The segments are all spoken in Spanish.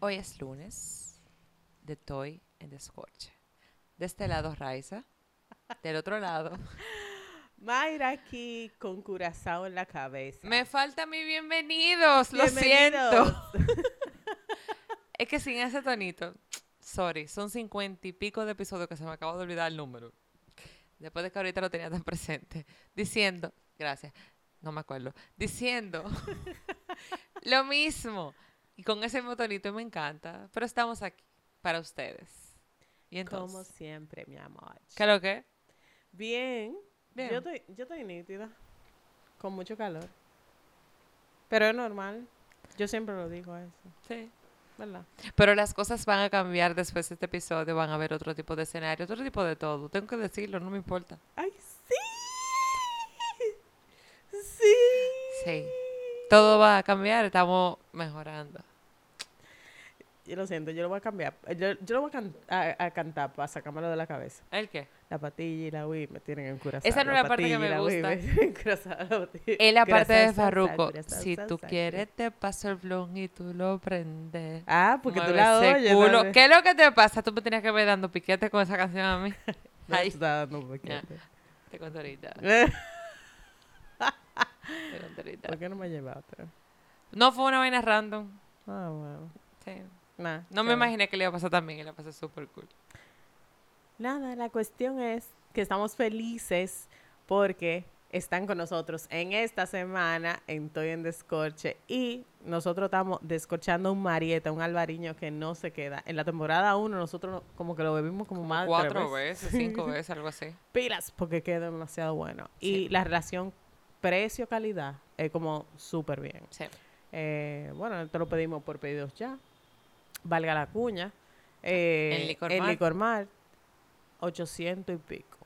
Hoy es lunes de Toy en Descorche. De este lado, Raiza. Del otro lado. Mayra aquí con curazao en la cabeza. Me falta mi bienvenidos, lo siento. es que sin ese tonito, sorry, son cincuenta y pico de episodios que se me acaba de olvidar el número. Después de que ahorita lo tenía tan presente. Diciendo, gracias, no me acuerdo. Diciendo lo mismo. Y con ese mismo tonito me encanta. Pero estamos aquí para ustedes. Y Como entonces, siempre, mi amor. ¿qué lo que? Bien. Bien. Yo estoy, yo estoy nítida. Con mucho calor. Pero es normal. Yo siempre lo digo eso. Sí. ¿Verdad? Pero las cosas van a cambiar después de este episodio. Van a haber otro tipo de escenario, otro tipo de todo. Tengo que decirlo, no me importa. ¡Ay, sí! ¡Sí! Sí. Todo va a cambiar, estamos mejorando. Yo lo siento, yo lo voy a cambiar. Yo, yo lo voy a, can- a- a cantar para sacármelo de la cabeza. ¿El qué? La patilla y la Wii me tienen en curazao. Esa no es la parte que me la gusta. la Es la parte de Farruko. Si tú quieres, te paso el blon y tú lo prendes. Ah, porque tú Mueve la ese oyes. culo. ¿Qué es lo que te pasa? Tú me tenías que ver dando piquete con esa canción a mí. No, tú dando piquete. Te cuento ahorita. ¿Por Te cuento ahorita. qué no me llevaste? No fue una vaina random. Ah, bueno. Sí. Nah, No me imaginé que le iba a pasar también y la pasé súper cool. Nada, la cuestión es que estamos felices porque están con nosotros en esta semana en Estoy en Descorche y nosotros estamos descorchando un Marieta, un albariño que no se queda. En la temporada 1 nosotros como que lo bebimos como, más de tres Cuatro veces, cinco veces, algo así. pilas porque queda demasiado bueno. Y la relación precio-calidad es como súper bien. Sí. Eh, bueno, esto lo pedimos por pedidos ya. Valga la cuña. Eh, En Licor Mart. Licor Mart, 800 y pico.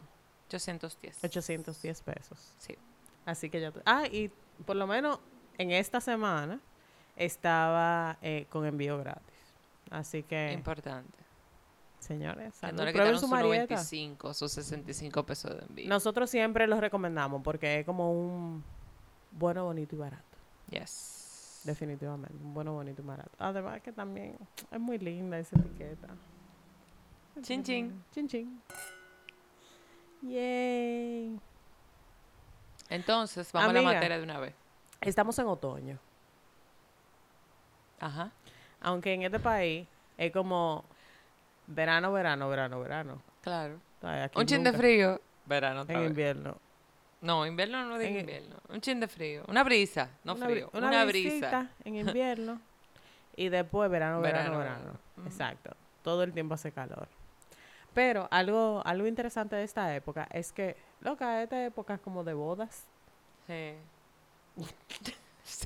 810. 810 pesos. Sí. Así que ya... Ah, y por lo menos en esta semana estaba eh, con envío gratis. Así que, Importante. señores, no le quitaron su sus marieta. 95, sus 65 pesos de envío. Nosotros siempre los recomendamos porque es como un bueno, bonito y barato. Yes. Definitivamente, un bueno, bonito y barato. Además que también es muy linda esa etiqueta. Chin, chin. Chin chin. Yay. Entonces, vamos a la materia de una vez. Estamos en otoño. Ajá. Aunque en este país es como verano, verano, verano, verano. Claro. Ay, Un chin de frío. Verano En vez. invierno. No, invierno no digo En- invierno. Un chin de frío. Una brisa, no Una frío. bri- Una, brisa. brisita en invierno. y después verano, verano, Verano, verano. verano. Ujú. Exacto. Todo el tiempo hace calor. Pero algo, algo interesante de esta época es que, loca, esta época es como de bodas. Sí.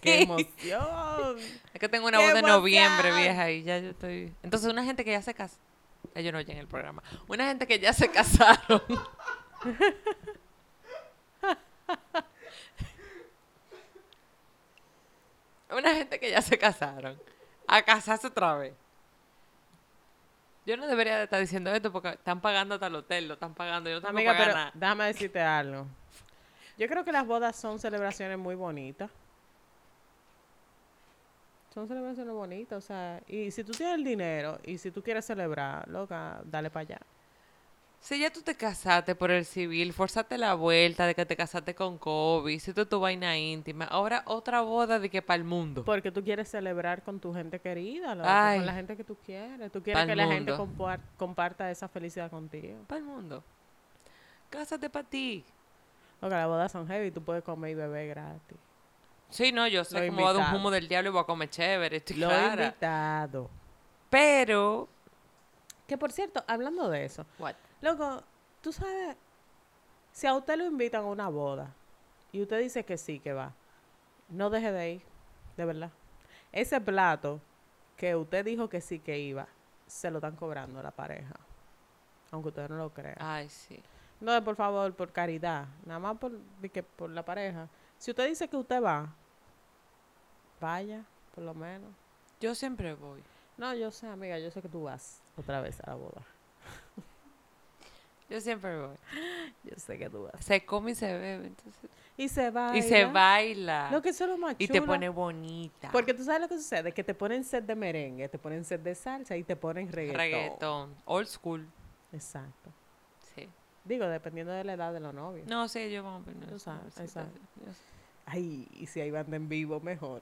¡Qué emoción! Es que tengo una ¡Qué boda en noviembre, emoción! vieja, y ya yo estoy... Entonces, una gente que ya se casó... Ellos no oyen el programa. Una gente que ya se casaron. una gente que ya se casaron. A casarse otra vez. Yo no debería de estar diciendo esto porque están pagando hasta el hotel, lo están pagando. Yo no Amiga, pero nada. déjame decirte algo. Yo creo que las bodas son celebraciones muy bonitas. Son celebraciones bonitas, o sea, y si tú tienes el dinero y si tú quieres celebrar, loca, dale para allá. Si ya tú te casaste por el civil, forzaste la vuelta de que te casaste con Kobe, hiciste tu vaina íntima, ahora otra boda de que para el mundo. Porque tú quieres celebrar con tu gente querida, con la gente que tú quieres. Tú quieres que la gente comparta esa felicidad contigo. Para el mundo. Cásate para ti. Loca, las bodas son heavy, tú puedes comer y beber gratis. Sí, no, yo sé cómo va de un humo del diablo y voy a comer chévere, estoy Lo clara. invitado. Pero... Que por cierto, hablando de eso, What? Loco, tú sabes, si a usted lo invitan a una boda y usted dice que sí, que va, no deje de ir, de verdad. Ese plato que usted dijo que sí que iba, se lo están cobrando a la pareja. Aunque usted no lo crea. Ay, sí. No, por favor, por caridad. Nada más por, que por la pareja. Si usted dice que usted va, vaya, por lo menos. Yo siempre voy. No, yo sé, amiga, yo sé que tú vas otra vez a la boda. Yo siempre voy. Yo sé que tú vas. Se come y se bebe. Entonces, Y se va. y se baila. Lo que eso es lo más y te pone bonita. Porque tú sabes lo que sucede, que te ponen set de merengue, te ponen set de salsa y te ponen reggaetón. reggaetón. Old school. Exacto. Sí. Digo, dependiendo de la edad de los novios. No, sí, yo vamos a poner Tú sabes, exacto. Ay, y si hay banda en vivo, mejor.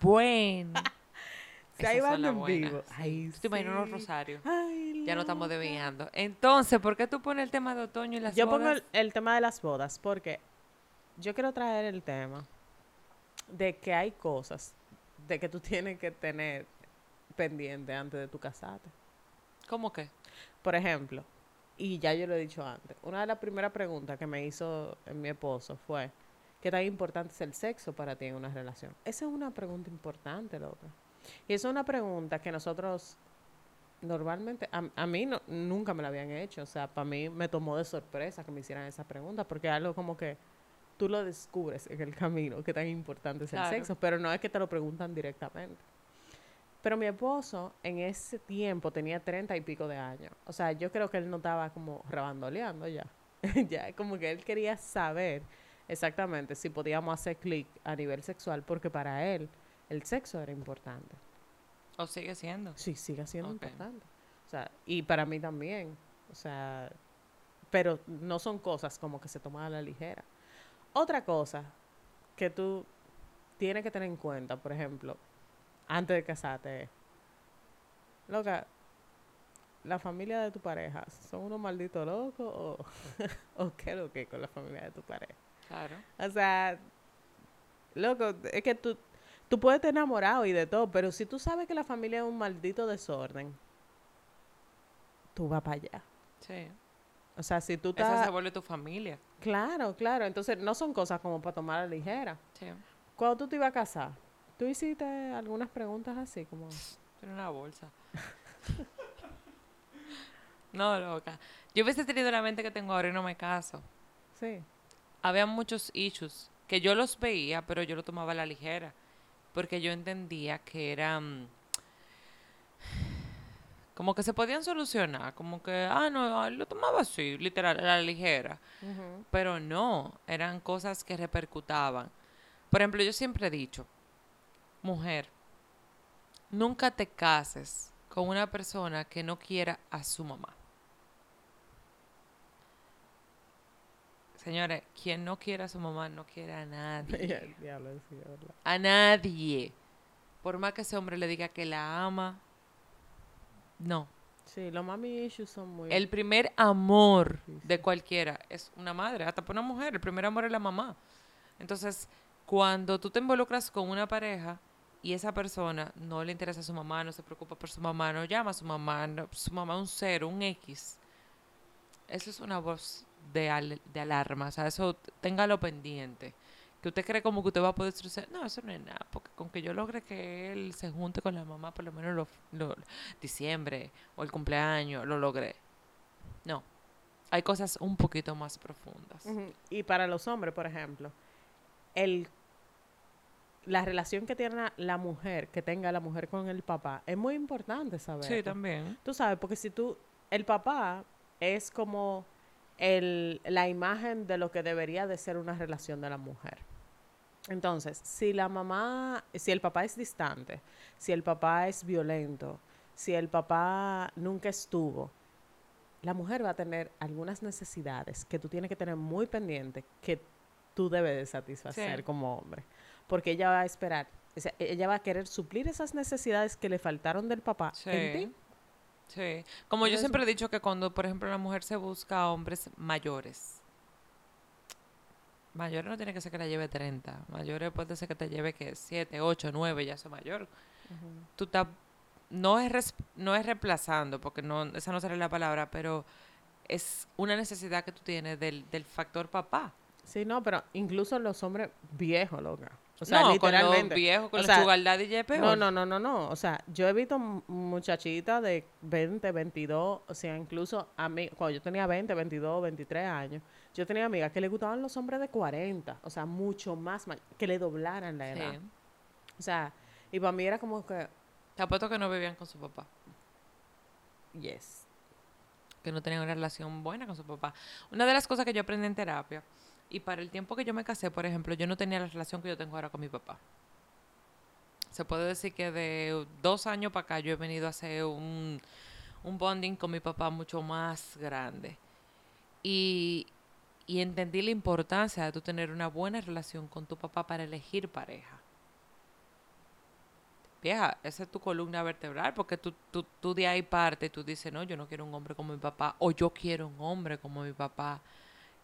Bueno. Si hay banda en vivo. sí. Ay, ¿Tú te imaginas unos rosarios? Ay, Ya no estamos desviando. Entonces, ¿por qué tú pones el tema de otoño y las Yo pongo bodas? el, el tema de las bodas porque yo quiero traer el tema de que hay cosas de que tú tienes que tener pendiente antes de tu casarte. ¿Cómo que? Por ejemplo, y ya yo lo he dicho antes, una de las primeras preguntas que me hizo eh, mi esposo fue, ¿qué tan importante es el sexo para ti en una relación? Esa es una pregunta importante, loca. Y esa es una pregunta que nosotros normalmente, a, a mí no- nunca me la habían hecho, o sea, para mí me tomó de sorpresa que me hicieran esa pregunta, porque algo como que tú lo descubres en el camino, qué tan importante es Claro. el sexo, pero no es que te lo preguntan directamente. Pero mi esposo en ese tiempo tenía treinta y pico de años. O sea, yo creo que él no estaba como rebandoleando ya. ya, como que él quería saber exactamente si podíamos hacer clic a nivel sexual, porque para él el sexo era importante. ¿O sigue siendo? Sí, sigue siendo importante. O sea, y para mí también. O sea, pero no son cosas como que se toman a la ligera. Otra cosa que tú tienes que tener en cuenta, por ejemplo, antes de casarte, es, loca, la familia de tu pareja, ¿son unos malditos locos o, o qué es lo que con la familia de tu pareja? Claro. O sea, loco, es que tú, tú puedes estar enamorado y de todo, pero si tú sabes que la familia es un maldito desorden, tú vas para allá. Sí. O sea, si tú Esa se estás... vuelve tu familia. Claro, claro. Entonces, no son cosas como para tomar a la ligera. Sí. Cuando tú te ibas a casar, ¿tú hiciste algunas preguntas así como... Tiene una bolsa. no, loca. Yo hubiese tenido la mente que tengo ahora y no me caso. Sí. Había muchos issues que yo los veía, pero yo lo tomaba a la ligera. Porque yo entendía que eran. Como que se podían solucionar. Como que, ah, no, lo tomaba así, literal, a la ligera. Pero no, eran cosas que repercutaban. Por ejemplo, yo siempre he dicho, mujer, nunca te cases con una persona que no quiera a su mamá. Señores, quien no quiera a su mamá no quiere a nadie. A nadie. Por más que ese hombre le diga que la ama, no. Sí, los mami issues son muy... El primer amor Sí, de cualquiera es una madre, hasta para una mujer. El primer amor es la mamá. Entonces, cuando tú te involucras con una pareja y esa persona no le interesa a su mamá, no se preocupa por su mamá, no llama a su mamá, no- su mamá es un cero, un X, eso es una voz de, al- de alarma. O sea, eso téngalo pendiente. Que usted cree como que usted va a poder destruir. No, eso no es nada. Porque con que yo logre que él se junte con la mamá, por lo menos lo, lo- diciembre o el cumpleaños, lo logré. No. Hay cosas un poquito más profundas. Y para los hombres, por ejemplo, el la relación que tiene la- la mujer, que tenga la mujer con el papá, es muy importante saber. Sí, también. Tú sabes, porque si tú, el papá es como el, la imagen de lo que debería de ser una relación de la mujer. Entonces, si la mamá, si el papá es distante, si el papá es violento, si el papá nunca estuvo, la mujer va a tener algunas necesidades que tú tienes que tener muy pendiente que tú debes de satisfacer Sí. como hombre. Porque ella va a esperar, o sea, ella va a querer suplir esas necesidades que le faltaron del papá en ti. Sí. Como yo siempre he dicho que cuando, por ejemplo, la mujer se busca a hombres mayores. Mayores no tiene que ser que la lleve 30. Mayores puede ser que te lleve que 7, 8, 9, ya son mayor. Tú estás no es res- no es reemplazando, porque no esa no sería la palabra, pero es una necesidad que tú tienes del, del factor papá. Sí, no, pero incluso los hombres viejos, loca. O sea, no, con literalmente. los viejos, con O los sea, ya es peor. No, no, no, no, no. O sea, yo he visto mu- muchachitas de 20, 22, o sea, incluso a mí, cuando yo tenía 20, 22, 23 años, yo tenía amigas que le gustaban los hombres de 40, o sea, mucho más, que le doblaran la edad. Sí. O sea, y para mí era como que, Te apuesto que no vivían con su papá. yes. que no tenían una relación buena con su papá. Una de las cosas que yo aprendí en terapia, y para el tiempo que yo me casé, por ejemplo, yo no tenía la relación que yo tengo ahora con mi papá. Se puede decir que de dos años para acá yo he venido a hacer un, un bonding con mi papá mucho más grande. Y, y entendí la importancia de tú tener una buena relación con tu papá para elegir pareja. Vieja, esa es tu columna vertebral, porque tú, tú, tú de ahí parte, tú dices, no, yo no quiero un hombre como mi papá, o yo quiero un hombre como mi papá.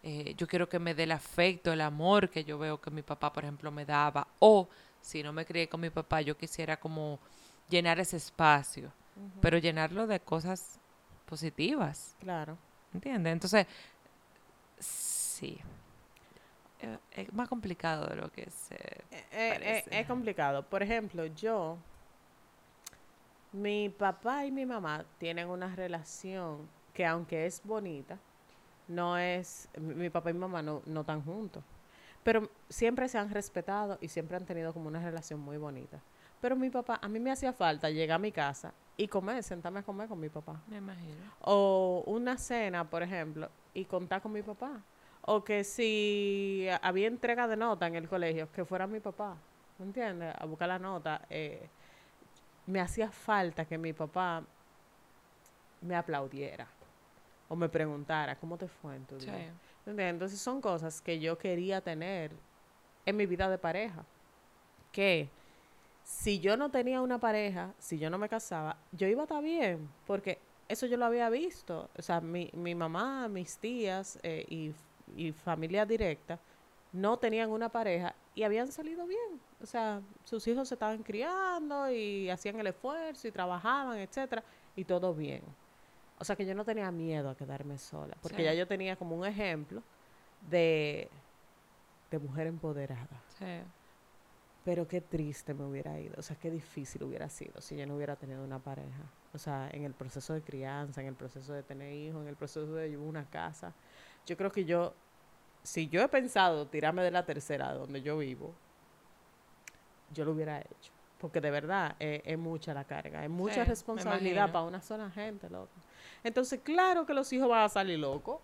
Eh, yo quiero que me dé el afecto, el amor que yo veo que mi papá, por ejemplo, me daba. O si no me crié con mi papá, yo quisiera como llenar ese espacio, pero llenarlo de cosas positivas. Claro. ¿Entiendes? Entonces, sí. Eh, Es más complicado de lo que se Eh, eh, es complicado. Por ejemplo, yo, mi papá y mi mamá tienen una relación que aunque es bonita, no es, mi papá y mi mamá no, no están juntos. Pero siempre se han respetado y siempre han tenido como una relación muy bonita. Pero mi papá, a mí me hacía falta llegar a mi casa y comer, sentarme a comer con mi papá. Me imagino. O una cena, por ejemplo, y contar con mi papá. O que si había entrega de nota en el colegio, que fuera mi papá. ¿Me entiendes? A buscar la nota. eh, me hacía falta que mi papá me aplaudiera. O me preguntara, ¿cómo te fue en tu Sí. día? ¿Me entiendes? Entonces son cosas que yo quería tener en mi vida de pareja. Que si yo no tenía una pareja, si yo no me casaba, yo iba a estar bien, porque eso yo lo había visto. O sea, mi, mi mamá, mis tías eh, y, y familia directa no tenían una pareja y habían salido bien. O sea, sus hijos se estaban criando y hacían el esfuerzo y trabajaban, etcétera, y todo bien. O sea que yo no tenía miedo a quedarme sola, porque Sí. ya yo tenía como un ejemplo de, de mujer empoderada. Sí. Pero qué triste me hubiera ido, o sea, qué difícil hubiera sido si yo no hubiera tenido una pareja. O sea, en el proceso de crianza, en el proceso de tener hijos, en el proceso de llevar una casa. Yo creo que yo, si yo he pensado tirarme de la tercera donde yo vivo, yo lo hubiera hecho. Porque de verdad eh, es, mucha la carga, es mucha Sí, responsabilidad para una sola gente, loco. Entonces, claro que los hijos van a salir locos.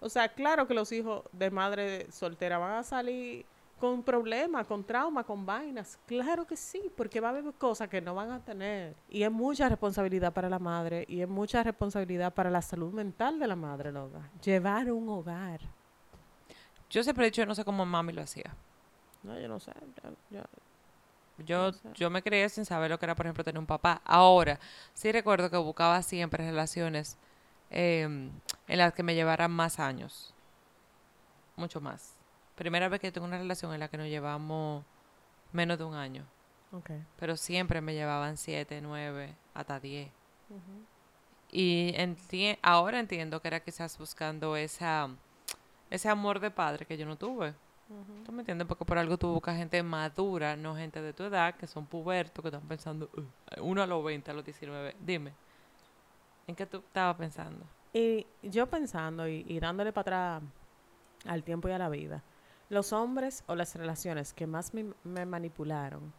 O sea, claro que los hijos de madre soltera van a salir con problemas, con traumas, con vainas. Claro que sí, porque va a haber cosas que no van a tener. Y es mucha responsabilidad para la madre y es mucha responsabilidad para la salud mental de la madre, loca. Llevar un hogar. Yo siempre he dicho, no sé cómo mami lo hacía. No, yo no sé. yo- yo- Yo, yo me crié sin saber lo que era, por ejemplo, tener un papá. Ahora, sí recuerdo que buscaba siempre relaciones em, en las que me llevaran más años. Mucho más. Primera vez que tengo una relación en la que nos llevamos menos de un año. Pero siempre me llevaban siete, nueve, hasta diez. Y enti- ahora entiendo que era quizás buscando esa, ese amor de padre que yo no tuve. ¿Tú me entiendes? Porque por algo tú buscas gente madura, no gente de tu edad, que son pubertos, que están pensando, "Uh, uno a los 20, a los 19. Dime, ¿en qué tú estabas pensando? Y yo pensando y, y dándole para atrás al tiempo y a la vida, los hombres o las relaciones que más me, me manipularon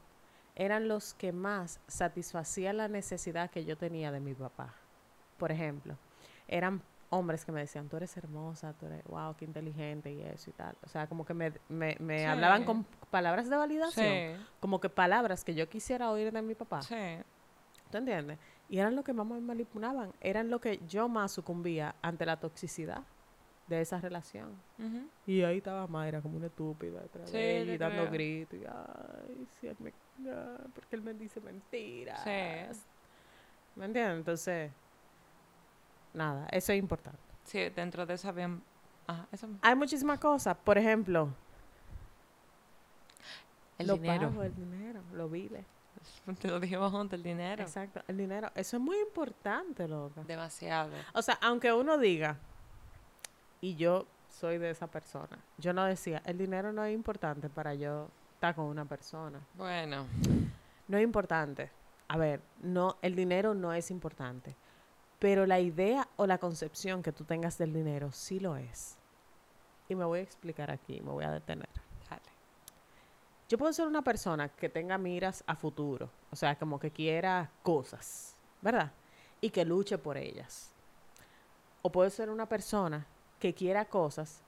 eran los que más satisfacían la necesidad que yo tenía de mi papá. Por ejemplo, eran hombres que me decían, tú eres hermosa, tú eres, wow, qué inteligente y eso y tal. O sea, como que me, me, me Sí. hablaban con palabras de validación, Sí, como que palabras que yo quisiera oír de mi papá. sí. ¿Tú entiendes? Y eran lo que más me manipulaban, eran lo que yo más sucumbía ante la toxicidad de esa relación. Y ahí estaba Mayra como una estúpida detrás Sí, te y dando creo. gritos. Y, ay, sí, él me, ay, porque él me dice mentiras. Sí. ¿Me entiendes? Entonces, nada, eso es importante. Sí, dentro de eso. Ajá, eso... Hay muchísimas cosas. Por ejemplo, El lo dinero. pago, el dinero, lo vive. Te lo dijimos juntos, el dinero. Exacto, el dinero. Eso es muy importante, loca. Demasiado. O sea, aunque uno diga, y yo soy de esa persona, yo no decía, el dinero no es importante para yo estar con una persona. Bueno, No es importante. A ver, no, el dinero no es importante. Pero la idea o la concepción que tú tengas del dinero sí lo es. Y me voy a explicar aquí, me voy a detener. dale. Yo puedo ser una persona que tenga miras a futuro, o sea, como que quiera cosas, ¿verdad? Y que luche por ellas. O puede ser una persona que quiera cosas.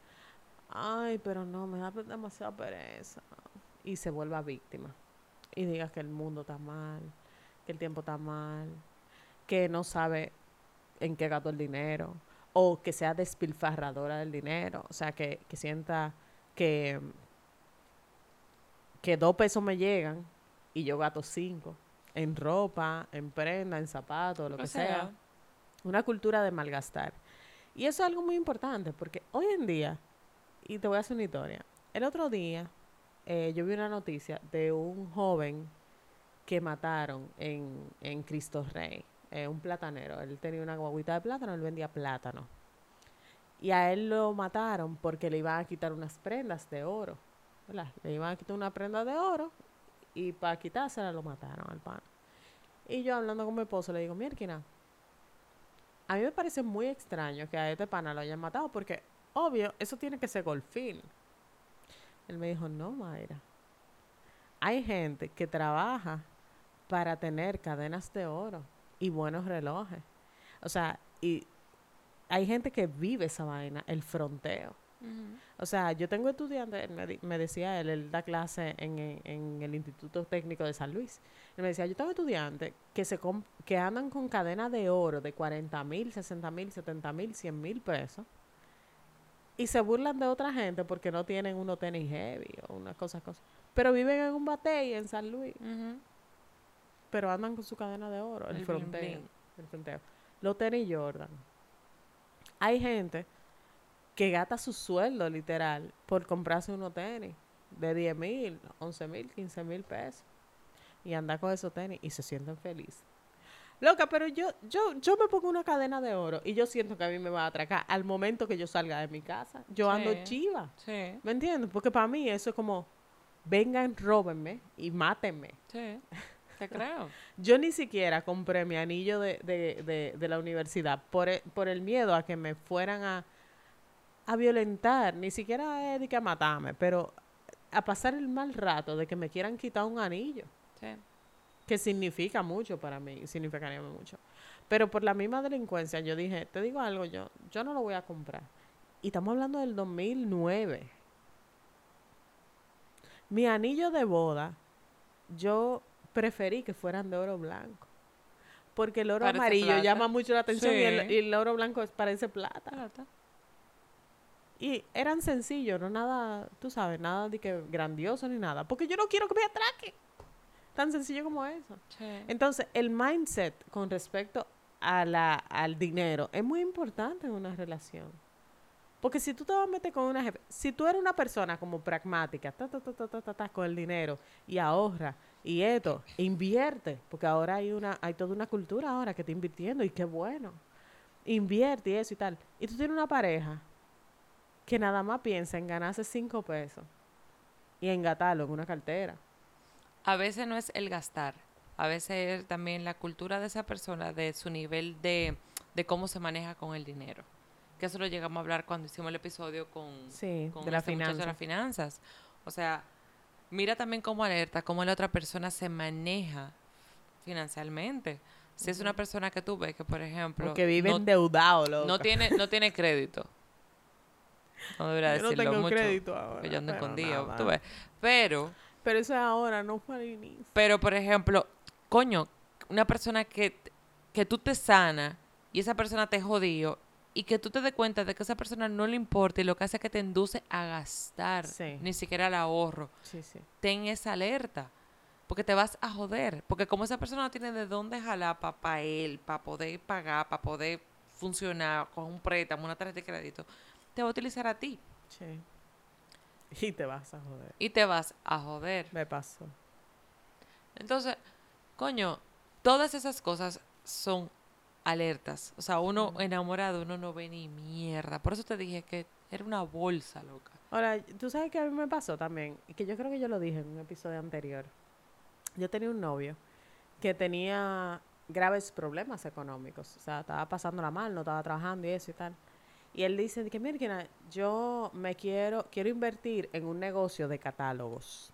Ay, pero no, me da demasiada pereza. Y se vuelva víctima. Y diga que el mundo está mal, que el tiempo está mal, que no sabe en qué gastó el dinero, o que sea despilfarradora del dinero, o sea, que, que sienta que, que dos pesos me llegan y yo gasto cinco en ropa, en prenda, en zapatos, lo O que sea. sea. Una cultura de malgastar. Y eso es algo muy importante porque hoy en día, y te voy a hacer una historia, el otro día eh, yo vi una noticia de un joven que mataron en, en Cristo Rey, eh, un platanero. Él tenía una guaguita de plátano, él vendía plátano. Y a él lo mataron porque le iban a quitar unas prendas de oro. Le iban a quitar una prenda de oro y para quitársela lo mataron al pan. Y yo hablando con mi esposo le digo, Mierkina, a mí me parece muy extraño que a este pana lo hayan matado porque, obvio, eso tiene que ser golfín. Él me dijo, no, Mayra. Hay gente que trabaja para tener cadenas de oro y buenos relojes. O sea, y hay gente que vive esa vaina, el fronteo. O sea, yo tengo estudiantes, él me, me decía él, él da clase en, en- en el Instituto Técnico de San Luis. Él me decía, yo tengo estudiantes que, se que andan con cadena de oro de 40 mil, 60 mil, 70 mil, 100 mil pesos. Y se burlan de otra gente porque no tienen unos tenis heavy o una cosa, cosa. Pero viven en un batey en San Luis, Ujú. Pero andan con su cadena de oro, el, El bling fronteo. bling. El fronteo. Los tenis Jordan. Hay gente que gasta su sueldo, literal, por comprarse unos tenis de 10 mil, 11 mil, 15 mil pesos. Y anda con esos tenis y se sienten felices. Loca, pero yo, yo, yo me pongo una cadena de oro y yo siento que a mí me va a atracar al momento que yo salga de mi casa. Yo ando chiva. Sí, ¿Me entiendes? Porque para mí eso es como, vengan, róbenme y mátenme. sí. Te creo. Yo ni siquiera compré mi anillo de, de, de, de la universidad por el, por el miedo a que me fueran a, a violentar, ni siquiera que a matarme, pero a pasar el mal rato de que me quieran quitar un anillo, Sí. que significa mucho para mí, significaría mucho. Pero por la misma delincuencia yo dije, te digo algo, yo, yo no lo voy a comprar. Y estamos hablando del 2009. Mi anillo de boda, yo preferí que fueran de oro blanco. Porque el oro Parece amarillo plata. llama mucho la atención y, el, Sí. y el oro blanco parece plata. Plata. Y eran sencillos, no nada, tú sabes, nada de que grandioso ni nada. Porque yo no quiero que me atraque. Tan sencillo como eso. Sí. Entonces, el mindset con respecto a la, al dinero es muy importante en una relación. Porque si tú te vas a meter con una jefe, si tú eres una persona como pragmática, ta, ta, ta, ta, ta, ta, ta, con el dinero y ahorra y esto, invierte, porque ahora hay una, hay toda una cultura ahora que está invirtiendo y qué bueno. Invierte y eso y tal. Y tú tienes una pareja que nada más piensa en ganarse cinco pesos y en gastarlo en una cartera. A veces no es el gastar, a veces es también la cultura de esa persona, de su nivel de, de cómo se maneja con el dinero. Que eso lo llegamos a hablar cuando hicimos el episodio con, Sí, con de la este de las finanzas. O sea, mira también cómo alerta, cómo la otra persona se maneja financieramente. Si es una persona que tú ves que, por ejemplo, Porque vive no, endeudado, no tiene, no tiene crédito. No debería Yo no tengo mucho. crédito ahora. que yo ando pero escondido, tú ves. Pero, Pero eso es ahora, no fue al inicio. pero por ejemplo, coño, una persona que, que tú te sana y esa persona te jodió y que tú te des cuenta de que esa persona no le importa y lo que hace es que te induce a gastar, Sí. ni siquiera al ahorro. Sí, sí. Ten esa alerta. Porque te vas a joder. Porque como esa persona no tiene de dónde jalar para él, para poder pagar, para poder funcionar con un préstamo, una tarjeta de crédito, te va a utilizar a ti. Sí. Y te vas a joder. Y te vas a joder. Me pasó. Entonces, coño, todas esas cosas son alertas. O sea, uno enamorado, uno no ve ni mierda. Por eso te dije que era una bolsa, loca. Ahora, tú sabes que a mí me pasó también, que yo creo que yo lo dije en un episodio anterior. Yo tenía un novio que tenía graves problemas económicos. O sea, estaba pasándola mal, no estaba trabajando y eso y tal. Y él dice que, mira, yo me quiero, quiero invertir en un negocio de catálogos.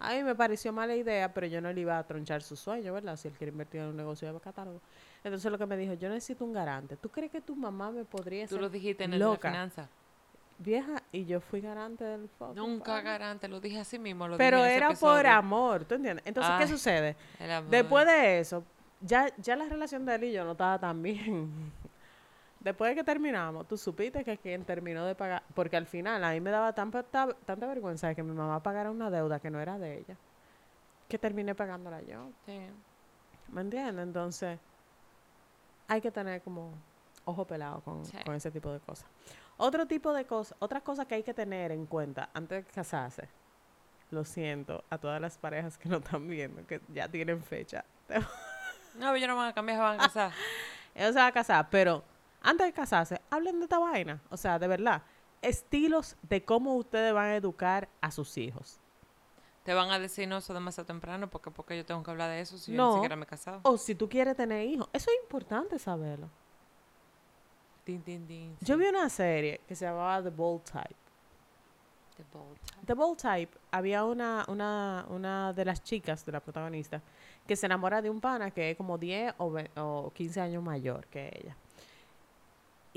A mí me pareció mala idea, pero yo no le iba a tronchar su sueño, ¿verdad? Si él quiere invertir en un negocio de catálogo. Entonces lo que me dijo, yo necesito un garante. ¿Tú crees que tu mamá me podría Tú ser lo dijiste en el de loca? finanza. vieja? Y yo fui garante del fucking Nunca garante, lo dije así mismo. Lo Pero dije en ese era por amor, ¿tú entiendes? Entonces, ¿qué sucede? El amor. Después de eso, ya, ya la relación de él y yo no estaba tan bien. Después de que terminamos, tú supiste que quien terminó de pagar, porque al final a mí me daba tan, tanta, tanta vergüenza de que mi mamá pagara una deuda que no era de ella, que terminé pagándola yo. Sí. ¿Me entiendes? Entonces, hay que tener como ojo pelado con, Sí. con ese tipo de cosas. Otro tipo de cosas, otras cosas que hay que tener en cuenta antes de casarse. Lo siento a todas las parejas que no están viendo, que ya tienen fecha. No, pero ellos no van a cambiar, se van a casar. Ellos se van a casar, pero antes de casarse, hablen de esta vaina. O sea, de verdad, estilos de cómo ustedes van a educar a sus hijos. Te van a decir, no, eso demasiado temprano, porque porque yo tengo que hablar de eso si yo ni siquiera me he casado. O si tú quieres tener hijos. Eso es importante saberlo. Tin, tin, tin, Yo vi una serie que se llamaba The Bold Type. The Bold Type. The Bold Type, había una, una, una de las chicas de la protagonista que se enamora de un pana que es como 10 o, ve- o 15 años mayor que ella.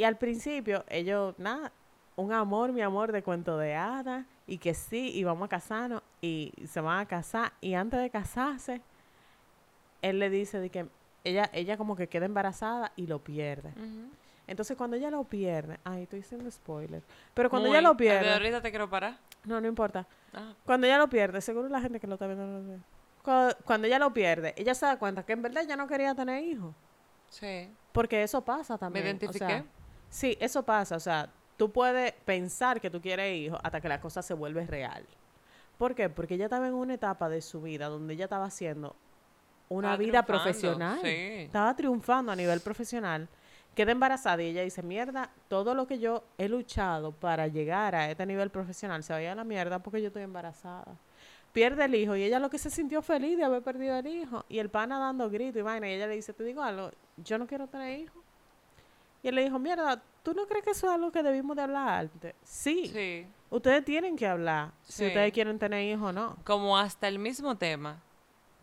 Y al principio, ellos, nada, un amor, mi amor, de cuento de hadas, y que sí, y vamos a casarnos, y se van a casar, y antes de casarse, él le dice de que ella, ella como que queda embarazada y lo pierde. Entonces cuando ella lo pierde, ay, estoy haciendo spoiler, pero cuando Muy. ella lo pierde, ahorita te quiero parar. no, no importa. Ah, Cuando ella lo pierde, seguro la gente que lo está viendo no lo ve. Cu- Cuando ella lo pierde, ella se da cuenta que en verdad ella no quería tener hijos. sí. Porque eso pasa Me también. o identifiqué. sea, sí, eso pasa. O sea, tú puedes pensar que tú quieres hijos hasta que la cosa se vuelve real. ¿Por qué? Porque ella estaba en una etapa de su vida donde ella estaba haciendo una Estaba vida profesional. Sí. Estaba triunfando a nivel profesional. Queda embarazada y ella dice, mierda, todo lo que yo he luchado para llegar a este nivel profesional se vaya a la mierda porque yo estoy embarazada. Pierde el hijo y ella lo que se sintió feliz de haber perdido el hijo. Y el pana dando grito y vaina. Y ella le dice, te digo algo, yo no quiero tener hijos. Y él le dijo, mierda, ¿tú no crees que eso es algo que debimos de hablar antes? Sí, Sí. ustedes tienen que hablar si ustedes quieren tener hijos o no. Como hasta el mismo tema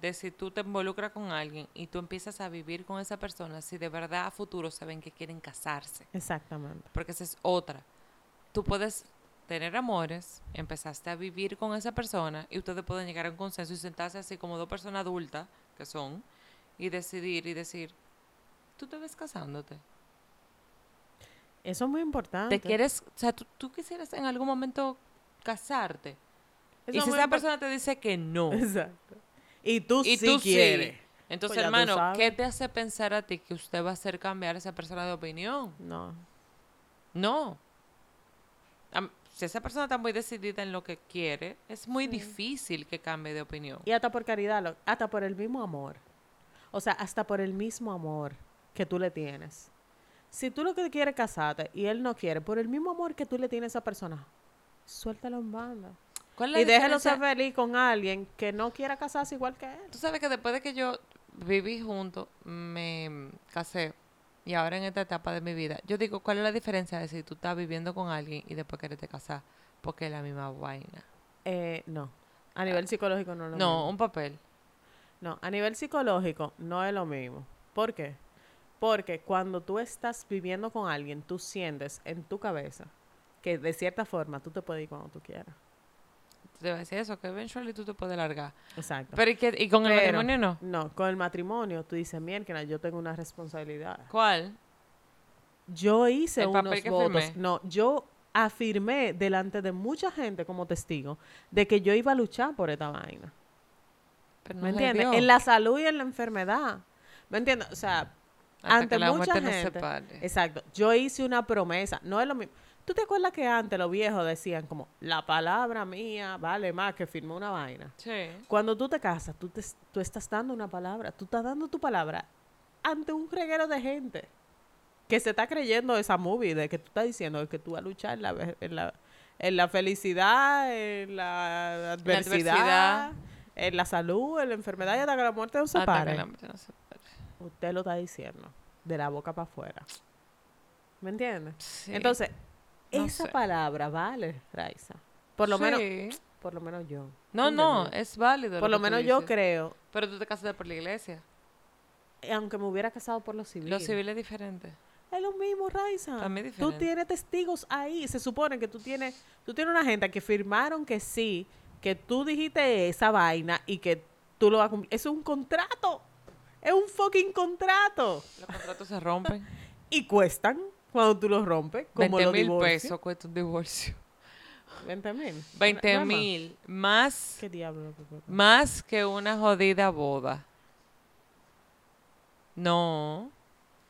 de si tú te involucras con alguien y tú empiezas a vivir con esa persona, si de verdad a futuro se ven que quieren casarse. Exactamente. Porque esa es otra. Tú puedes tener amores, empezaste a vivir con esa persona y ustedes pueden llegar a un consenso y sentarse así como dos personas adultas que son y decidir y decir, tú te ves casándote. Eso es muy importante. ¿Te quieres, o sea, tú, tú quisieras en algún momento casarte? Eso y si esa persona te dice que no, Exacto. Y tú y sí tú quieres. sí. Entonces, Pues hermano. ¿qué te hace pensar a ti que usted va a hacer cambiar a esa persona de opinión? No. No. Am- si esa persona está muy decidida en lo que quiere, es muy difícil que cambie de opinión. Y hasta por caridad, lo- hasta por el mismo amor. O sea, hasta por el mismo amor que tú le tienes. Si tú lo que quieres es casarte y él no quiere, por el mismo amor que tú le tienes a esa persona, suéltalo en banda. ¿Cuál Y déjalo diferencia? ser feliz con alguien que no quiera casarse igual que él. Tú sabes que después de que yo viví junto, me casé, y ahora en esta etapa de mi vida, yo digo, ¿cuál es la diferencia de si tú estás viviendo con alguien y después querés te casar? Porque es la misma vaina. Eh, no. A nivel psicológico no es lo No, mismo. un papel. No, a nivel psicológico no es lo mismo. ¿Por qué? Porque cuando tú estás viviendo con alguien, tú sientes en tu cabeza que de cierta forma tú te puedes ir cuando tú quieras. Te voy a decir eso, que eventually tú te puedes largar. Exacto. Pero ¿y, qué- y con el matrimonio no? No, con el matrimonio tú dices, mierda, yo tengo una responsabilidad. ¿Cuál? Yo hice El papel unos que votos. firmé. No, yo afirmé delante de mucha gente como testigo de que yo iba a luchar por esta vaina. Pero ¿Me no se entiendes? En la salud y en la enfermedad. ¿Me entiendes? O sea, Hasta ante que la mucha gente. separe. Exacto. Yo hice una promesa. No es lo mismo. ¿Tú te acuerdas que antes los viejos decían como, la palabra mía vale más que firmé una vaina? Sí. Cuando tú te casas, tú, te, tú estás dando una palabra. Tú estás dando tu palabra ante un reguero de gente que se está creyendo esa movie de que tú estás diciendo que tú vas a luchar en la, en la, en la felicidad, en la adversidad, adversidad. en la salud, en la enfermedad y hasta que la muerte nos Hasta que Usted lo está diciendo de la boca para afuera. ¿Me entiendes? Sí. Entonces, no esa sé. palabra vale, Raiza. Por lo menos. Por lo menos yo. No, ¿Tú no, es válido. Por lo tú menos yo creo, Pero tú te casaste por la iglesia. eh, aunque me hubiera casado por lo civil. Lo civil es diferente. Es lo mismo, Raiza. Mí es Tú diferente. tienes testigos ahí. Se supone que tú tienes, tú tienes una gente que firmaron que sí, que tú dijiste esa vaina y que tú lo vas a cumplir. Es un contrato. Es un fucking contrato. Los contratos se rompen. Y cuestan cuando tú los rompes. Como 20 los mil pesos cuesta un divorcio. 20 mil. 20 Nada más. mil. Más, ¿Qué diablo? más que una jodida boda. No.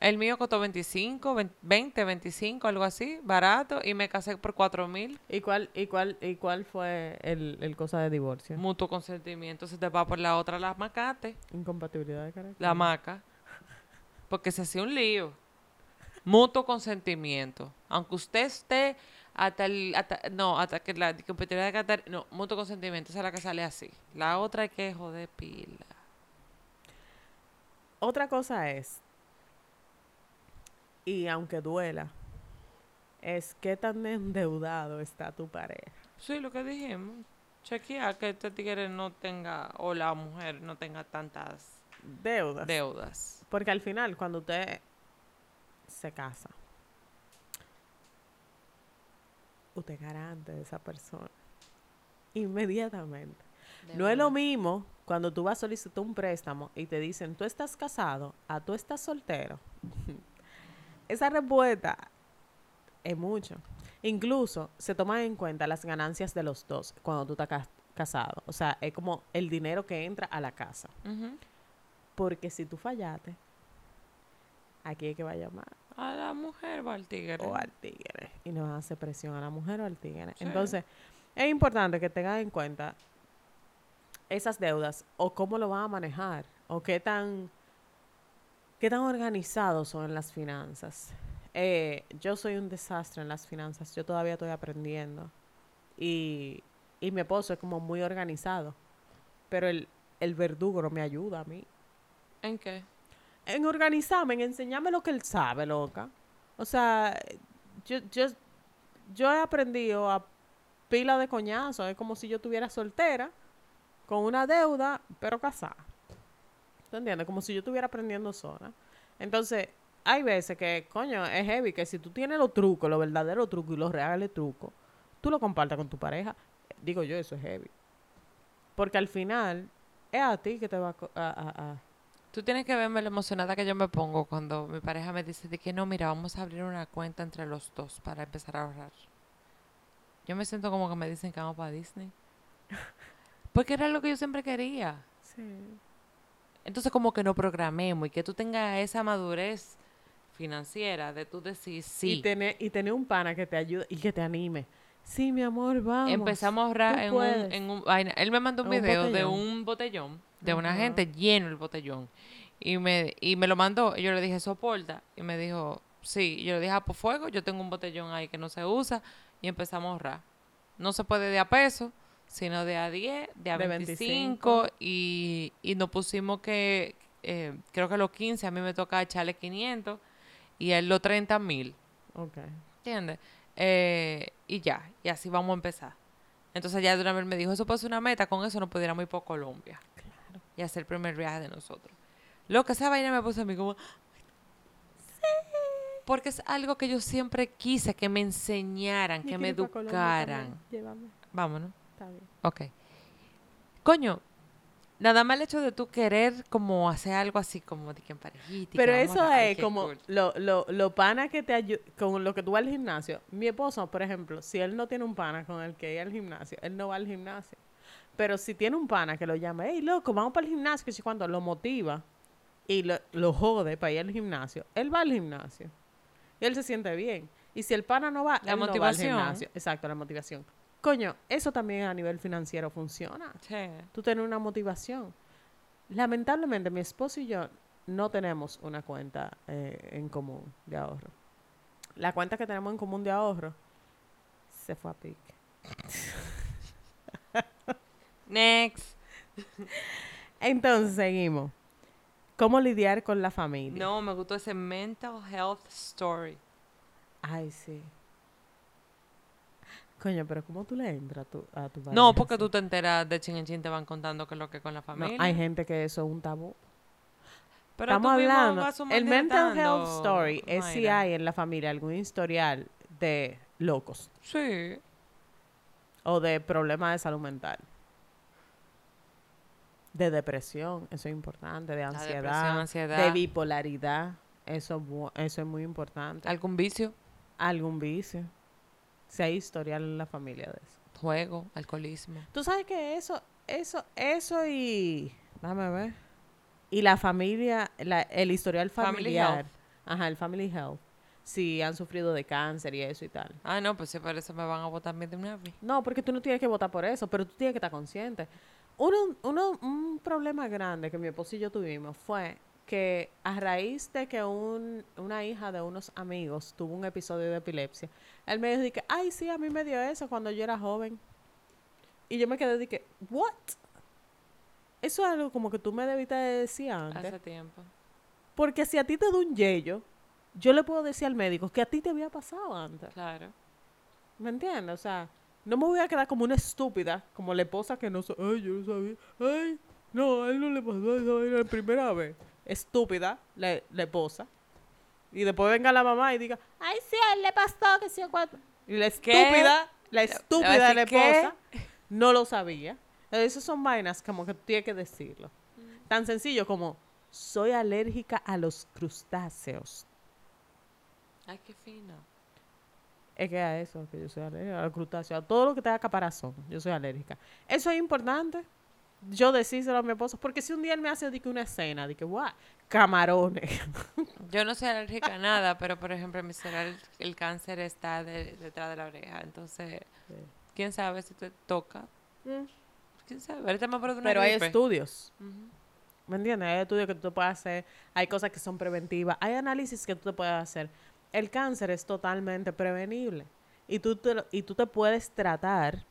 El mío costó 25, 20, 25, algo así, barato, y me casé por 4 mil. ¿Y cuál, y cuál, y cuál fue el, el cosa de divorcio? Mutuo consentimiento, se te va por la otra la macate, Incompatibilidad de carácter. la maca. Porque se hacía un lío. Mutuo consentimiento. Aunque usted esté hasta el. hasta- no, hasta que la incompatibilidad de carácter. No, mutuo consentimiento, esa es la que sale así. La otra hay que joder pila. Otra cosa es, y aunque duela, es qué tan endeudado está tu pareja. Sí, lo que dijimos. Chequear que este tigre no tenga, o la mujer no tenga tantas Deudas. deudas. Porque al final, cuando usted se casa, usted garante de esa persona. Inmediatamente. No es lo mismo cuando tú vas a solicitar un préstamo y te dicen, tú estás casado, a tú estás soltero. Esa respuesta es mucho. Incluso se toman en cuenta las ganancias de los dos cuando tú estás cas- casado. O sea, es como el dinero que entra a la casa. Porque si tú fallaste, aquí es que va a llamar. A la mujer va al tigre. o al tigre. Y no van a hacer presión a la mujer o al tigre. Sí. Entonces, es importante que tengan en cuenta esas deudas o cómo lo van a manejar o qué tan, qué tan organizados son en las finanzas. Eh, yo soy un desastre en las finanzas. Yo todavía estoy aprendiendo. Y, y mi esposo es como muy organizado. Pero el, el verdugo no me ayuda a mí ¿En qué? en organizarme, en enseñarme lo que él sabe, loca. O sea, yo, yo, yo he aprendido a pila de coñazo. Es como si yo estuviera soltera, con una deuda, pero casada. ¿Tú entiendes? Como si yo estuviera aprendiendo sola. Entonces, hay veces que, coño, es heavy que si tú tienes los trucos, los verdaderos trucos y los reales trucos, tú lo compartas con tu pareja. Digo yo, eso es heavy. Porque al final, es a ti que te va a... a- a- Tú tienes que verme lo emocionada que yo me pongo cuando mi pareja me dice de que no, mira, vamos a abrir una cuenta entre los dos para empezar a ahorrar. Yo me siento como que me dicen que vamos para Disney. Porque era lo que yo siempre quería. Sí. Entonces como que no programemos y que tú tengas esa madurez financiera de tú decir sí. Y tener, y tener un pana que te ayude y que te anime. Sí, mi amor, vamos. Empezamos a ahorrar en un, en un vaina. Él me mandó un video de un botellón, de una gente lleno el botellón. Y me, y me lo mandó. Y yo le dije, soporta. Y me dijo, sí. Y yo le dije, ah, por fuego, yo tengo un botellón ahí que no se usa. Y empezamos a ahorrar. No se puede de a peso, sino de a 10, de a De 25. Y, y nos pusimos que, eh, creo que a los 15 a mí me toca echarle 500 y a él los 30 mil. Ok. ¿Entiendes? Eh, y ya, y así vamos a empezar. Entonces ya de una vez me dijo, eso puede ser una meta, con eso nos pudiéramos ir por Colombia. Y hacer el primer viaje de nosotros. Lo que esa vaina me puso a mí como... Porque es algo que yo siempre quise, que me enseñaran, que me Colombia educaran. Llévame. Vámonos. Está bien. Ok. Coño, nada más el hecho de tú querer como hacer algo así como de que en parejita. que Pero a eso ay, es como cool. lo, lo, lo pana que te ayuda, con lo que tú vas al gimnasio. Mi esposo, por ejemplo, si él no tiene un pana con el que ir al gimnasio, él no va al gimnasio. Pero si tiene un pana que lo llama, hey, loco, vamos para el gimnasio, que si cuando lo motiva y lo, lo jode para ir al gimnasio, él va al gimnasio. Y él se siente bien. Y si el pana no va, La él no va al motivación. gimnasio. Exacto, la motivación. Coño, eso también a nivel financiero funciona. Sí. tú tener una motivación. Lamentablemente, mi esposo y yo no tenemos una cuenta eh, en común de ahorro. La cuenta que tenemos en común de ahorro se fue a pique. Next. Entonces, seguimos. ¿Cómo lidiar con la familia? No, me gustó ese mental health story. Ay, sí. Coño, pero ¿cómo tú le entras a tu, a tu No, pareja porque así? tú te enteras de chin en chin, te van contando que es lo que con la No, familia. hay gente que eso es un tabú. Pero Estamos hablando. El mental health story es si hay en la familia algún historial de locos Sí. o de problemas de salud mental. De depresión, eso es importante, de ansiedad, ansiedad. de bipolaridad, eso, eso es muy importante. ¿Algún vicio? Algún vicio. Si hay historial en la familia de eso. Juego, alcoholismo. Tú sabes que eso, eso, eso y. Déjame ver. Y la familia, la- el historial familiar. Ajá, el family health. Si han sufrido de cáncer y eso y tal. Ah, no, pues sí, por eso me van a votar de una vez. No, porque tú no tienes que votar por eso, pero tú tienes que estar consciente. Uno, uno, un problema grande que mi esposo y yo tuvimos fue que a raíz de que un, una hija de unos amigos tuvo un episodio de epilepsia, él me dijo ay, sí, a mí me dio eso cuando yo era joven. Y yo me quedé de que, ¿what? Eso es algo como que tú me debiste de decir antes. Hace tiempo. Porque si a ti te da un yello, yo le puedo decir al médico que a ti te había pasado antes. Claro. ¿Me entiendes? O sea, no me voy a quedar como una estúpida, como la esposa que no sa- Ay, yo no sabía. Ay, no, a él no le pasó eso era la primera vez. Estúpida, la, la esposa. Y después venga la mamá y diga, ay, sí, a él le pasó, que sí, cuatro. Y la estúpida, la estúpida de la decir, ¿qué? esposa, no lo sabía. Esas son vainas como que tú tienes que decirlo. Tan sencillo como, soy alérgica a los crustáceos. Ay, qué fino. Es que a eso, que yo soy alérgica, a los crustáceos, a todo lo que tenga caparazón, yo soy alérgica. Eso es importante. Yo decírselo a mi esposo, porque si un día él me hace de que una escena, de que, guau, camarones. Yo no soy alérgica a nada, pero por ejemplo, en mi cerebro el, cáncer está de- detrás de la oreja. Entonces, quién sabe si te toca. ¿Quién sabe? Ahorita me acuerdo de una Pero hay estudios. ¿me entiendes? Hay estudios que tú puedes hacer, hay cosas que son preventivas, hay análisis que tú te puedes hacer. El cáncer es totalmente prevenible y tú te, lo- y tú te puedes tratar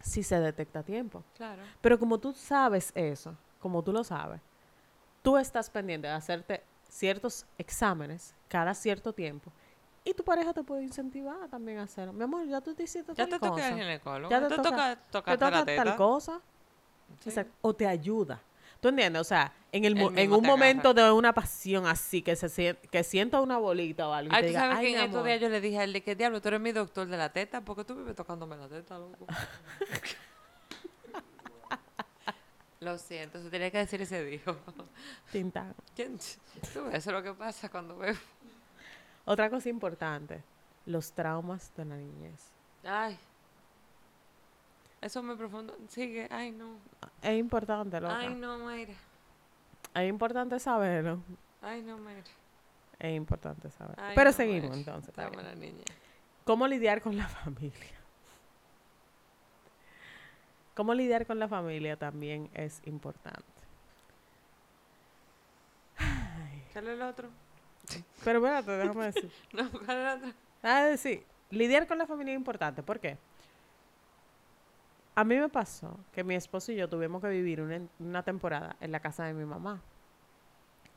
si se detecta a tiempo. Claro. Pero como tú sabes eso, como tú lo sabes, tú estás pendiente de hacerte ciertos exámenes cada cierto tiempo. Y tu pareja te puede incentivar también a hacerlo. Mi amor, ya tú te hiciste Ya tal te toca cosa. el ginecólogo. Ya Ya te te, toca- toca, Te toca la tal teta. cosa. Sí. Exacto. O te ayuda. ¿Tú entiendes? O sea, en, el, mo- en un momento de una pasión así, que se que sienta una bolita o algo, y Ay, te tú diga, sabes ay, que en estos amor". días yo le dije a él de que diablo, tú eres mi doctor de la teta, porque tú vives tocándome la teta, loco. Lo siento, se tenía que decir ese dijo. Tintán. ¿Quién? Tú ves, eso es lo que pasa cuando veo. Otra cosa importante, los traumas de la niñez. Ay. Eso me profundo. Sigue. Ay, no. Es importante, loca. Ay, no, Mayra. Es importante saberlo. Ay, no, Mayra. Es importante saberlo. Ay, Pero no, seguimos Mayra. entonces. Dame la niña. ¿Cómo lidiar con la familia? ¿Cómo lidiar con la familia también es importante? ¿Cuál es el otro? Pero espérate, déjame decir. No, ¿cuál es el otro? Ah, decir, lidiar con la familia es importante. ¿Por qué? A mí me pasó que mi esposo y yo tuvimos que vivir una, una temporada en la casa de mi mamá.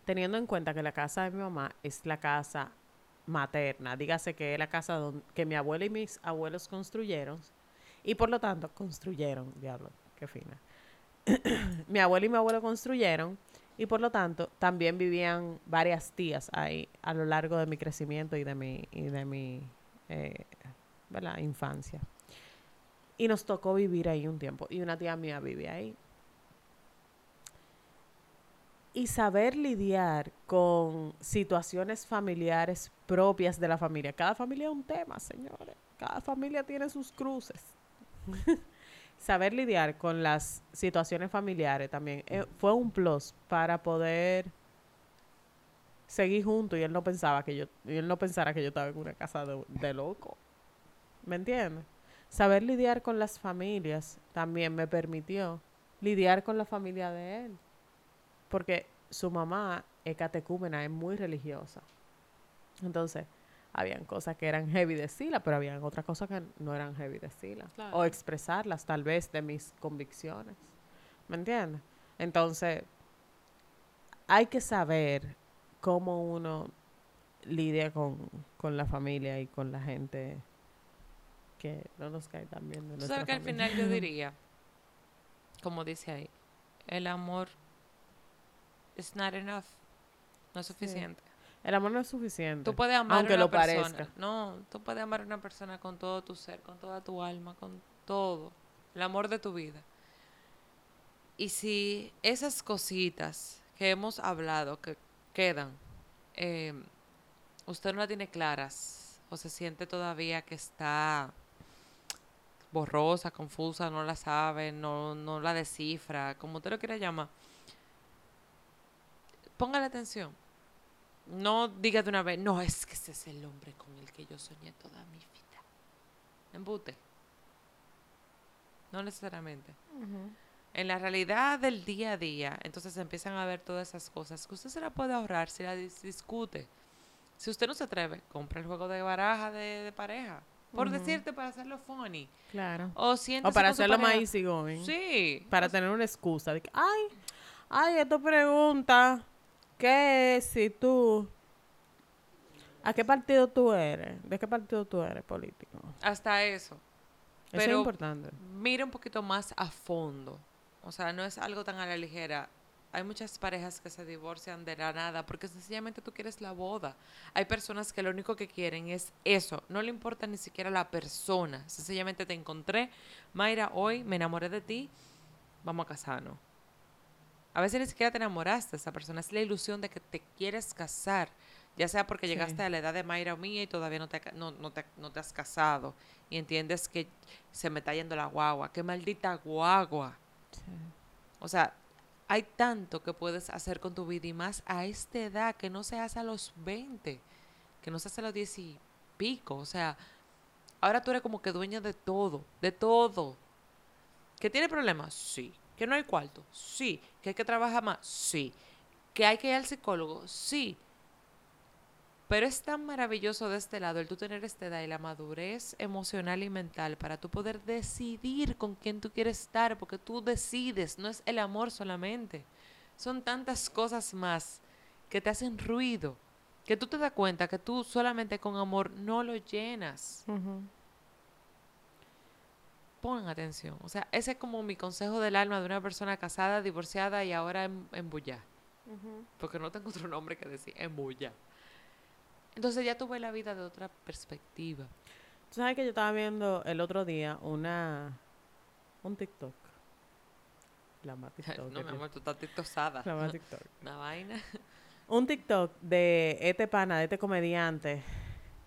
Teniendo en cuenta que la casa de mi mamá es la casa materna, dígase que es la casa don- que mi abuela y mis abuelos construyeron. Y por lo tanto, construyeron, diablo, qué fina. mi abuela y mi abuelo construyeron y por lo tanto también vivían varias tías ahí a lo largo de mi crecimiento y de mi, y de mi eh, infancia. Y nos tocó vivir ahí un tiempo. Y una tía mía vive ahí. Y saber lidiar con situaciones familiares propias de la familia. Cada familia es un tema, señores. Cada familia tiene sus cruces. saber lidiar con las situaciones familiares también eh, fue un plus para poder seguir juntos y él no pensaba que yo él no pensara que yo estaba en una casa de, de loco ¿me entiendes? Saber lidiar con las familias también me permitió lidiar con la familia de él porque su mamá es catecúmena es muy religiosa entonces habían cosas que eran heavy decirlas, pero habían otras cosas que no eran heavy decirlas. Claro. O expresarlas, tal vez, de mis convicciones. ¿Me entiendes? Entonces, hay que saber cómo uno lidia con, con la familia y con la gente que no nos cae tan bien de Tú sabes que al final yo diría, como dice ahí, el amor is not enough. No es suficiente. El amor no es suficiente. Tú puedes amar Aunque a una lo persona. parezca. No, tú puedes amar a una persona con todo tu ser, con toda tu alma, con todo. El amor de tu vida. Y si esas cositas que hemos hablado, que quedan, eh, usted no la tiene claras o se siente todavía que está borrosa, confusa, no la sabe, no, no la descifra, como usted lo quiera llamar, póngale atención. No diga de una vez, no, es que ese es el hombre con el que yo soñé toda mi vida. Embute. No necesariamente. En la realidad del día a día, entonces empiezan a ver todas esas cosas que usted se la puede ahorrar si la dis- discute. Si usted no se atreve, compra el juego de baraja de, de pareja. Por decirte, para hacerlo funny. Claro. O O para hacerlo más easy going. Sí. Para tener una excusa de que, ay, ay, esto pregunta, ¿qué es si tú, a qué partido tú eres? ¿De qué partido tú eres político? Hasta eso. Eso es Pero importante. mira un poquito más a fondo. O sea, no es algo tan a la ligera. Hay muchas parejas que se divorcian de la nada porque sencillamente tú quieres la boda. Hay personas que lo único que quieren es eso. No le importa ni siquiera la persona. Sencillamente te encontré. Mayra, hoy me enamoré de ti. Vamos a casarnos. A veces ni siquiera te enamoraste de esa persona. Es la ilusión de que te quieres casar. Ya sea porque Sí. llegaste a la edad de Mayra o mía y todavía no te, no, no te, no te has casado. Y entiendes que se me está yendo la guagua. ¡Qué maldita guagua! O sea, hay tanto que puedes hacer con tu vida y más a esta edad que no se hace a los 20, que no se hace a los 10 y pico. O sea, ahora tú eres como que dueña de todo, de todo. ¿Que tiene problemas? Sí. ¿Que no hay cuarto? Sí. ¿Que hay que trabajar más? Sí. ¿Que hay que ir al psicólogo? Sí. Pero es tan maravilloso de este lado el tú tener esta edad y la madurez emocional y mental para tú poder decidir con quién tú quieres estar, porque tú decides, no es el amor solamente. Son tantas cosas más que te hacen ruido, que tú te das cuenta que tú solamente con amor no lo llenas. Ujú. Pongan atención. O sea, ese es como mi consejo del alma de una persona casada, divorciada y ahora en, en bulla. Porque no tengo otro nombre que decir, en bulla. Entonces ya tuve la vida de otra perspectiva. Tú sabes que yo estaba viendo el otro día una, un TikTok. La más TikTok. no, mi amor, tú estás titosada. La más TikTok. Una vaina. Un TikTok de este pana, de este comediante,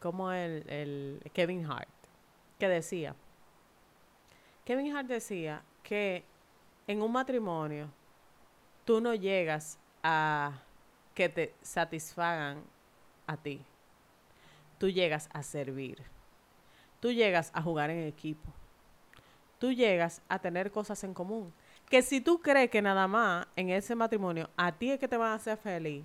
como el, el Kevin Hart, que decía, Kevin Hart decía que en un matrimonio tú no llegas a que te satisfagan a ti. Tú llegas a servir. Tú llegas a jugar en equipo. Tú llegas a tener cosas en común. Que si tú crees que nada más en ese matrimonio a ti es que te van a hacer feliz,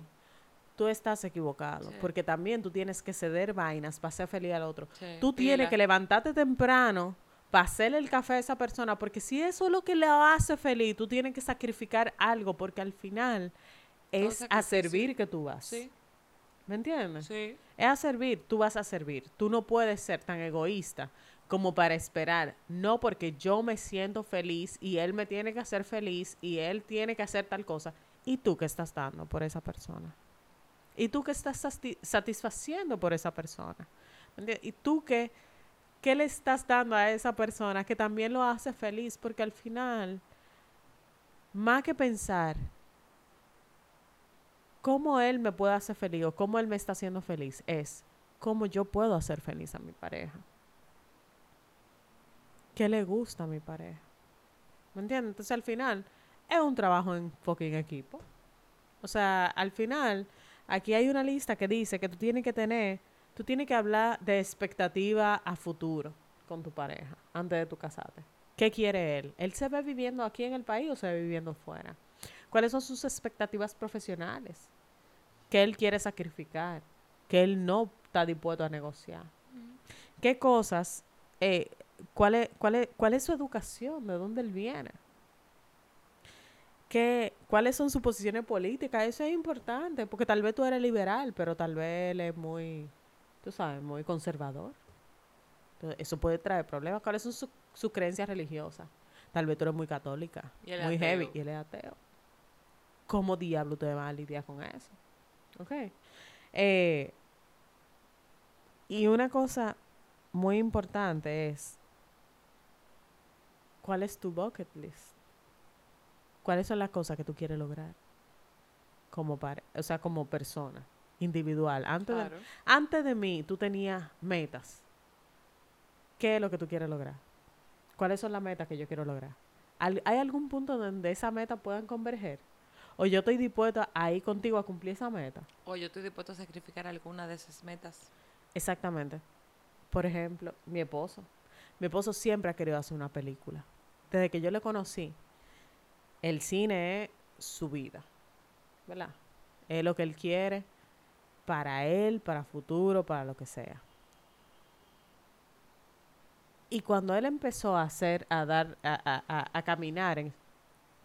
tú estás equivocado. Sí. Porque también tú tienes que ceder vainas para ser feliz al otro. Sí, Tú tienes pila. que levantarte temprano para hacerle el café a esa persona, porque si eso es lo que le hace feliz, tú tienes que sacrificar algo, porque al final es a servir que tú vas. Sí, ¿Me entiendes? sí. Es a servir, tú vas a servir. Tú no puedes ser tan egoísta como para esperar, no porque yo me siento feliz y él me tiene que hacer feliz y él tiene que hacer tal cosa. ¿Y tú qué estás dando por esa persona? ¿Y tú qué estás sati- satisfaciendo por esa persona? ¿Y tú qué, qué le estás dando a esa persona que también lo hace feliz? Porque al final, más que pensar cómo él me puede hacer feliz o cómo él me está haciendo feliz, es cómo yo puedo hacer feliz a mi pareja. ¿Qué le gusta a mi pareja? ¿Me entiendes? Entonces al final es un trabajo en fucking equipo. O sea, al final aquí hay una lista que dice que tú tienes que tener, tú tienes que hablar de expectativa a futuro con tu pareja antes de tu casarte. ¿Qué quiere él? ¿Él se ve viviendo aquí en el país o se ve viviendo fuera? ¿Cuáles son sus expectativas profesionales? ¿Qué él quiere sacrificar? ¿Qué él no está dispuesto a negociar? ¿Qué cosas? eh, ¿cuál, es, cuál, es, ¿Cuál es su educación? ¿De dónde él viene? ¿Qué, ¿Cuáles son sus posiciones políticas? Eso es importante, porque tal vez tú eres liberal, pero tal vez él es muy, tú sabes, muy conservador. Entonces, eso puede traer problemas. ¿Cuáles son sus su creencias religiosas? Tal vez tú eres muy católica, muy ateo. heavy, y él es ateo. ¿Cómo diablo te va a lidiar con eso? ¿Ok? Eh, y una cosa muy importante es, ¿cuál es tu bucket list? ¿Cuáles son las cosas que tú quieres lograr? Como pare o sea, como persona, individual. Antes, de, antes de mí, tú tenías metas. ¿Qué es lo que tú quieres lograr? ¿Cuáles son las metas que yo quiero lograr? ¿Hay algún punto donde esa meta puedan converger? ¿O yo estoy dispuesta a ir contigo a cumplir esa meta? O yo estoy dispuesto a sacrificar alguna de esas metas. Exactamente. Por ejemplo, mi esposo. Mi esposo siempre ha querido hacer una película. Desde que yo le conocí, el cine es su vida. ¿Verdad? Es lo que él quiere para él, para futuro, para lo que sea. Y cuando él empezó a hacer, a dar, a, a- a- a caminar, en-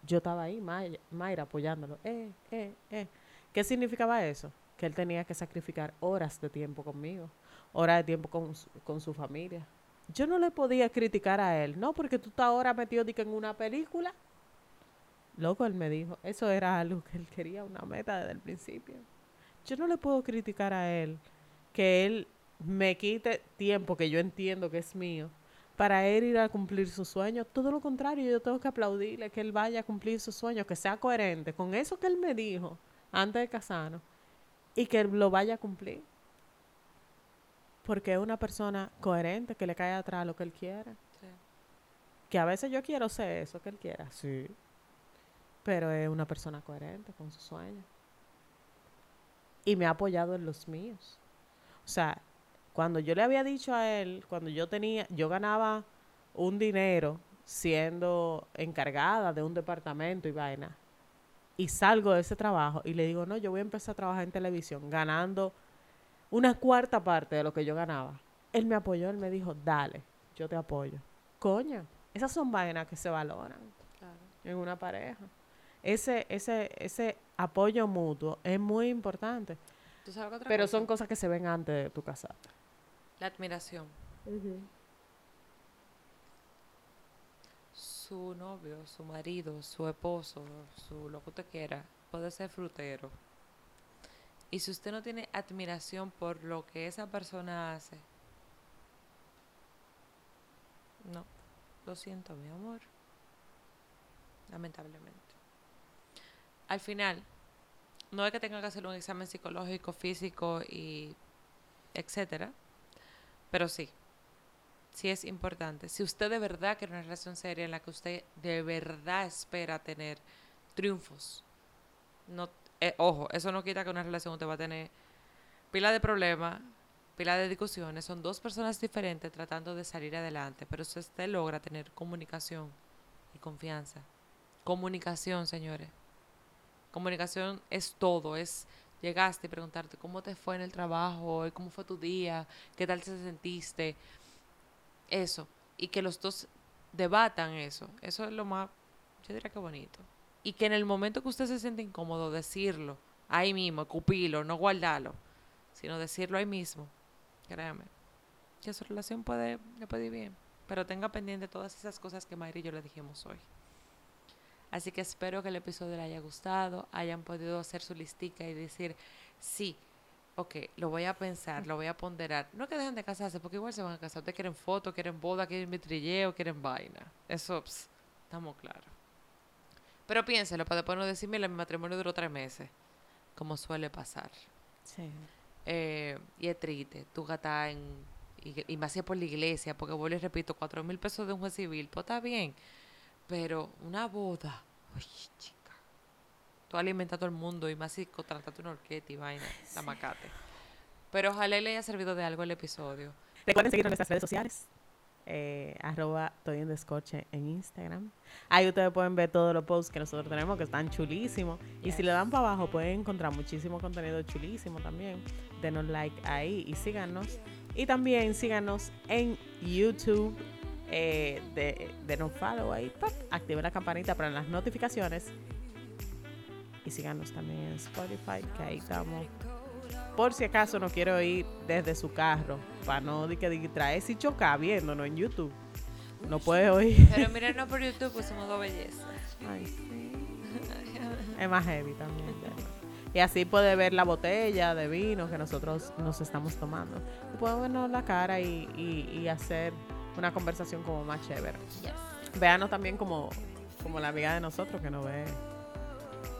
yo estaba ahí, Maya- Mayra, apoyándolo. Eh, eh, eh. ¿Qué significaba eso? Que él tenía que sacrificar horas de tiempo conmigo, horas de tiempo con, su- con su familia. Yo no le podía criticar a él, no, porque tú estás ahora metido en una película. Loco, él me dijo, eso era algo que él quería, una meta desde el principio. Yo no le puedo criticar a él que él me quite tiempo que yo entiendo que es mío para él ir a cumplir su sueño. Todo lo contrario, yo tengo que aplaudirle que él vaya a cumplir su sueño, que sea coherente con eso que él me dijo antes de casarnos y que lo vaya a cumplir. Porque es una persona coherente que le cae atrás lo que él quiere. Sí. Que a veces yo quiero ser eso que él quiera, sí. Pero es una persona coherente con sus sueños. Y me ha apoyado en los míos. O sea, cuando yo le había dicho a él, cuando yo tenía, yo ganaba un dinero siendo encargada de un departamento y vaina. Y salgo de ese trabajo y le digo, no, yo voy a empezar a trabajar en televisión ganando una cuarta parte de lo que yo ganaba. Él me apoyó, él me dijo, dale, yo te apoyo. Coño, esas son vainas que se valoran Claro. en una pareja. Ese, ese, ese apoyo mutuo es muy importante. ¿Tú sabes qué otra Pero cosa? son cosas que se ven antes de tu casarte. La admiración. Su novio, su marido, su esposo, su lo que usted quiera, puede ser frutero. Y si usted no tiene admiración por lo que esa persona hace, no, lo siento, mi amor. Lamentablemente. Al final, no es que tenga que hacer un examen psicológico, físico y etcétera, pero sí, sí es importante. Si usted de verdad quiere una relación seria en la que usted de verdad espera tener triunfos, no, eh, ojo, eso no quita que una relación usted va a tener pila de problemas, pila de discusiones. Son dos personas diferentes tratando de salir adelante, pero si usted logra tener comunicación y confianza. Comunicación, señores. Comunicación es todo, es llegaste y preguntarte cómo te fue en el trabajo, cómo fue tu día, qué tal te sentiste, eso, y que los dos debatan eso, eso es lo más, yo diría que bonito. Y que en el momento que usted se siente incómodo, decirlo ahí mismo, escupirlo, no guardarlo, sino decirlo ahí mismo, créame, que su relación puede, le puede ir bien, pero tenga pendiente todas esas cosas que Mayra y yo le dijimos hoy. Así que espero que el episodio le haya gustado, hayan podido hacer su listica y decir, sí, ok, lo voy a pensar, lo voy a ponderar. No que dejen de casarse, porque igual se van a casar. Ustedes quieren fotos, quieren boda, quieren vitrilleo, quieren vaina. Eso, ps, estamos claros. Pero piénselo, para después no decir, mira, mi matrimonio duró tres meses, como suele pasar. Sí. Eh, y es triste, tú gastas en, y, y más por la iglesia, porque vuelvo y repito, cuatro mil pesos de un juez civil, pues está bien. Pero una boda, uy, chica. Tú alimentas a todo el mundo y más si contrataste una orquesta y vaina, la macate. Pero ojalá le haya servido de algo el episodio. Recuerden seguirnos en nuestras redes sociales. Eh, arroba Toy en Descorche en Instagram. Ahí ustedes pueden ver todos los posts que nosotros tenemos que están chulísimos. Y si le dan para abajo pueden encontrar muchísimo contenido chulísimo también. Denos like ahí y síganos. Y también síganos en YouTube. Eh, de, denos follow ahí. pop, activen la campanita para las notificaciones. Y síganos también en Spotify, que ahí estamos por si acaso no quiero ir desde su carro, para no di que distraerse y chocar viéndonos en YouTube. No puede oír. Pero mírenos por YouTube, pues somos dos bellezas. Ay, sí. Es más heavy también. Y así puede ver la botella de vino que nosotros nos estamos tomando. Puede vernos la cara y, y- y hacer una conversación como más chévere. Yes. Véanos también como, como la amiga de nosotros que nos ve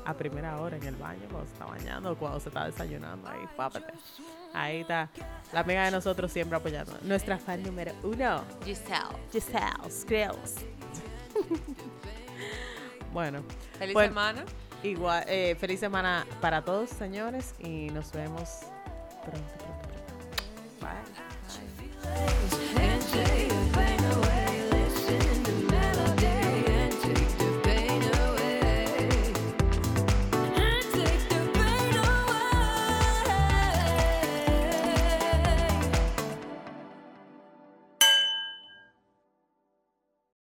a primera hora en el baño, cuando se está bañando o cuando se está desayunando. Ahí, pápate. Ahí está la amiga de nosotros siempre apoyando. Nuestra fan número uno, Giselle. Giselle Skrills. bueno, Feliz Bueno. semana. igual, eh, feliz semana para todos, señores, y nos vemos pronto, pronto, pronto. Bye.